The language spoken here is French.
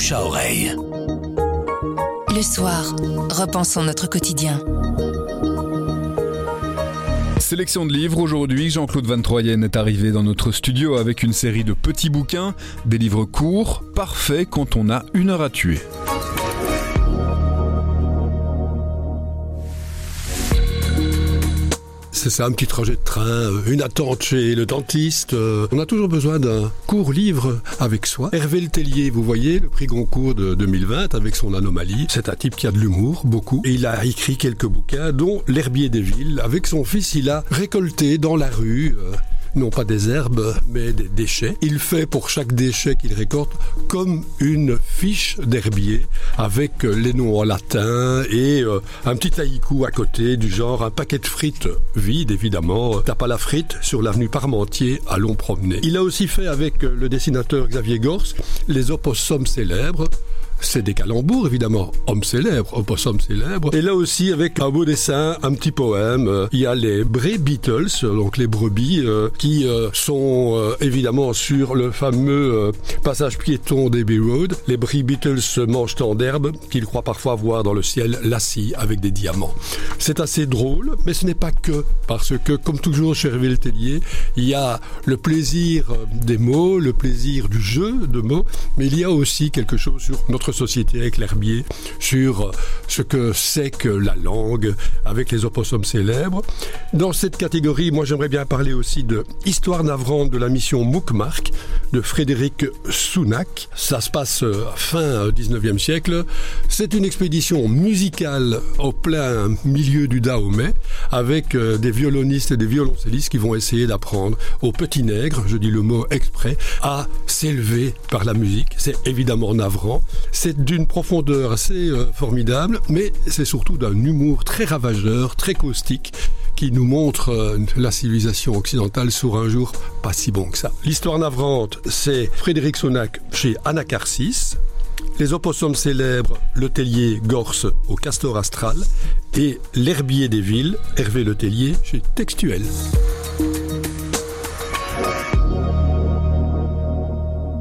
bouche à oreille. Le soir, repensons notre quotidien. Sélection de livres aujourd'hui, Jean-Claude Van Troyen est arrivé dans notre studio avec une série de petits bouquins, des livres courts, parfaits quand on a une heure à tuer. C'est ça, un petit trajet de train, euh, une attente chez le dentiste. Euh, on a toujours besoin d'un court livre avec soi. Hervé Letellier, vous voyez, le prix Goncourt de 2020 avec son anomalie. C'est un type qui a de l'humour, beaucoup. Et il a écrit quelques bouquins, dont L'herbier des villes. Avec son fils, il a récolté dans la rue euh, non pas des herbes, mais des déchets. Il fait pour chaque déchet qu'il récolte comme une fiche d'herbier avec les noms en latin et euh, un petit haïku à côté du genre un paquet de frites vide évidemment. T'as pas la frite sur l'avenue Parmentier, allons promener. Il a aussi fait avec le dessinateur Xavier Gors les opossums célèbres c'est des calembours, évidemment. Homme célèbre, opossum célèbre. Et là aussi, avec un beau dessin, un petit poème. Euh, il y a les Bray Beatles, donc les brebis, euh, qui euh, sont évidemment sur le fameux passage piéton d'Abbey Road. Les Bray Beatles mangent tant d'herbe qu'ils croient parfois voir dans le ciel la scie avec des diamants. C'est assez drôle, mais ce n'est pas que, parce que, comme toujours chez Hervé Tellier, il y a le plaisir des mots, le plaisir du jeu de mots, mais il y a aussi quelque chose sur notre société avec l'herbier sur ce que c'est que la langue avec les opossums célèbres. Dans cette catégorie, moi j'aimerais bien parler aussi de Histoire navrante de la mission Moukmark de Frédéric Sounac. Ça se passe euh, fin 19e siècle. C'est une expédition musicale au plein milieu du Dahomey avec euh, des violonistes et des violoncellistes qui vont essayer d'apprendre aux petits nègres, je dis le mot exprès, à s'élever par la musique. C'est évidemment navrant. C'est d'une profondeur assez euh, formidable, mais c'est surtout d'un humour très ravageur, très caustique, qui nous montre euh, la civilisation occidentale sur un jour pas si bon que ça. L'histoire navrante, c'est Frédéric Sonac chez Anacarsis, les opossums célèbres, Letellier Gorse au Castor Astral et l'herbier des villes, Hervé Letellier chez Textuel.